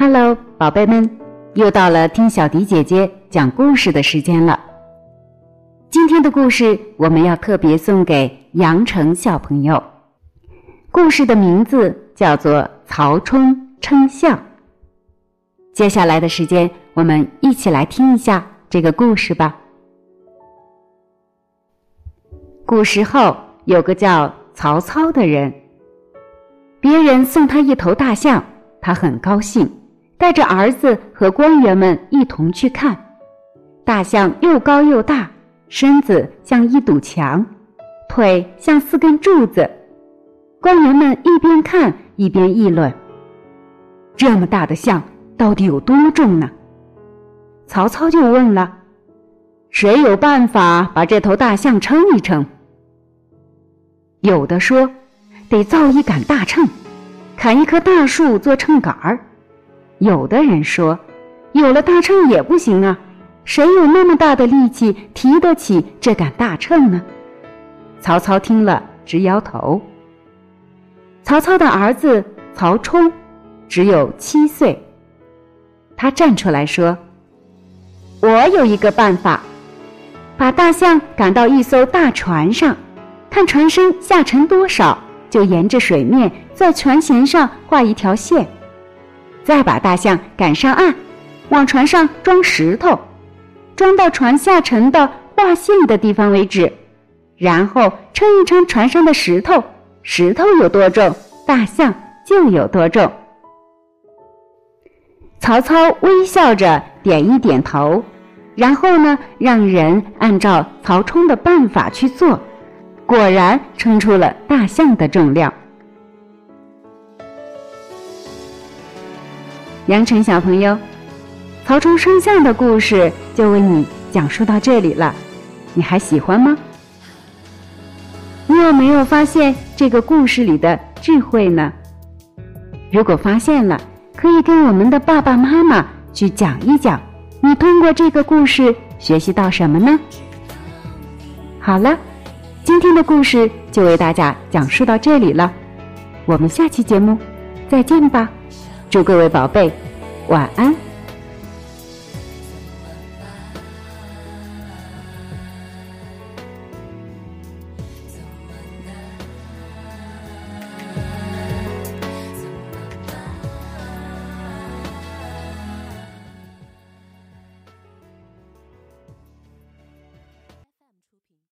Hello，宝贝们，又到了听小迪姐姐讲故事的时间了。今天的故事我们要特别送给杨成小朋友，故事的名字叫做《曹冲称象》。接下来的时间，我们一起来听一下这个故事吧。古时候有个叫曹操的人，别人送他一头大象，他很高兴，带着儿子和官员们一同去看。大象又高又大，身子像一堵墙，腿像四根柱子。官员们一边看一边议论：“这么大的象到底有多重呢？”曹操就问了：“谁有办法把这头大象称一称？”有的说，得造一杆大秤，砍一棵大树做秤杆儿；有的人说，有了大秤也不行啊，谁有那么大的力气提得起这杆大秤呢？曹操听了直摇头。曹操的儿子曹冲只有七岁，他站出来说：“我有一个办法，把大象赶到一艘大船上。”看船身下沉多少，就沿着水面在船舷上画一条线，再把大象赶上岸，往船上装石头，装到船下沉的画线的地方为止，然后称一称船上的石头，石头有多重，大象就有多重。曹操微笑着点一点头，然后呢，让人按照曹冲的办法去做。果然称出了大象的重量。杨晨小朋友，曹冲称象的故事就为你讲述到这里了，你还喜欢吗？你有没有发现这个故事里的智慧呢？如果发现了，可以跟我们的爸爸妈妈去讲一讲，你通过这个故事学习到什么呢？好了。今天的故事就为大家讲述到这里了，我们下期节目再见吧，祝各位宝贝晚安。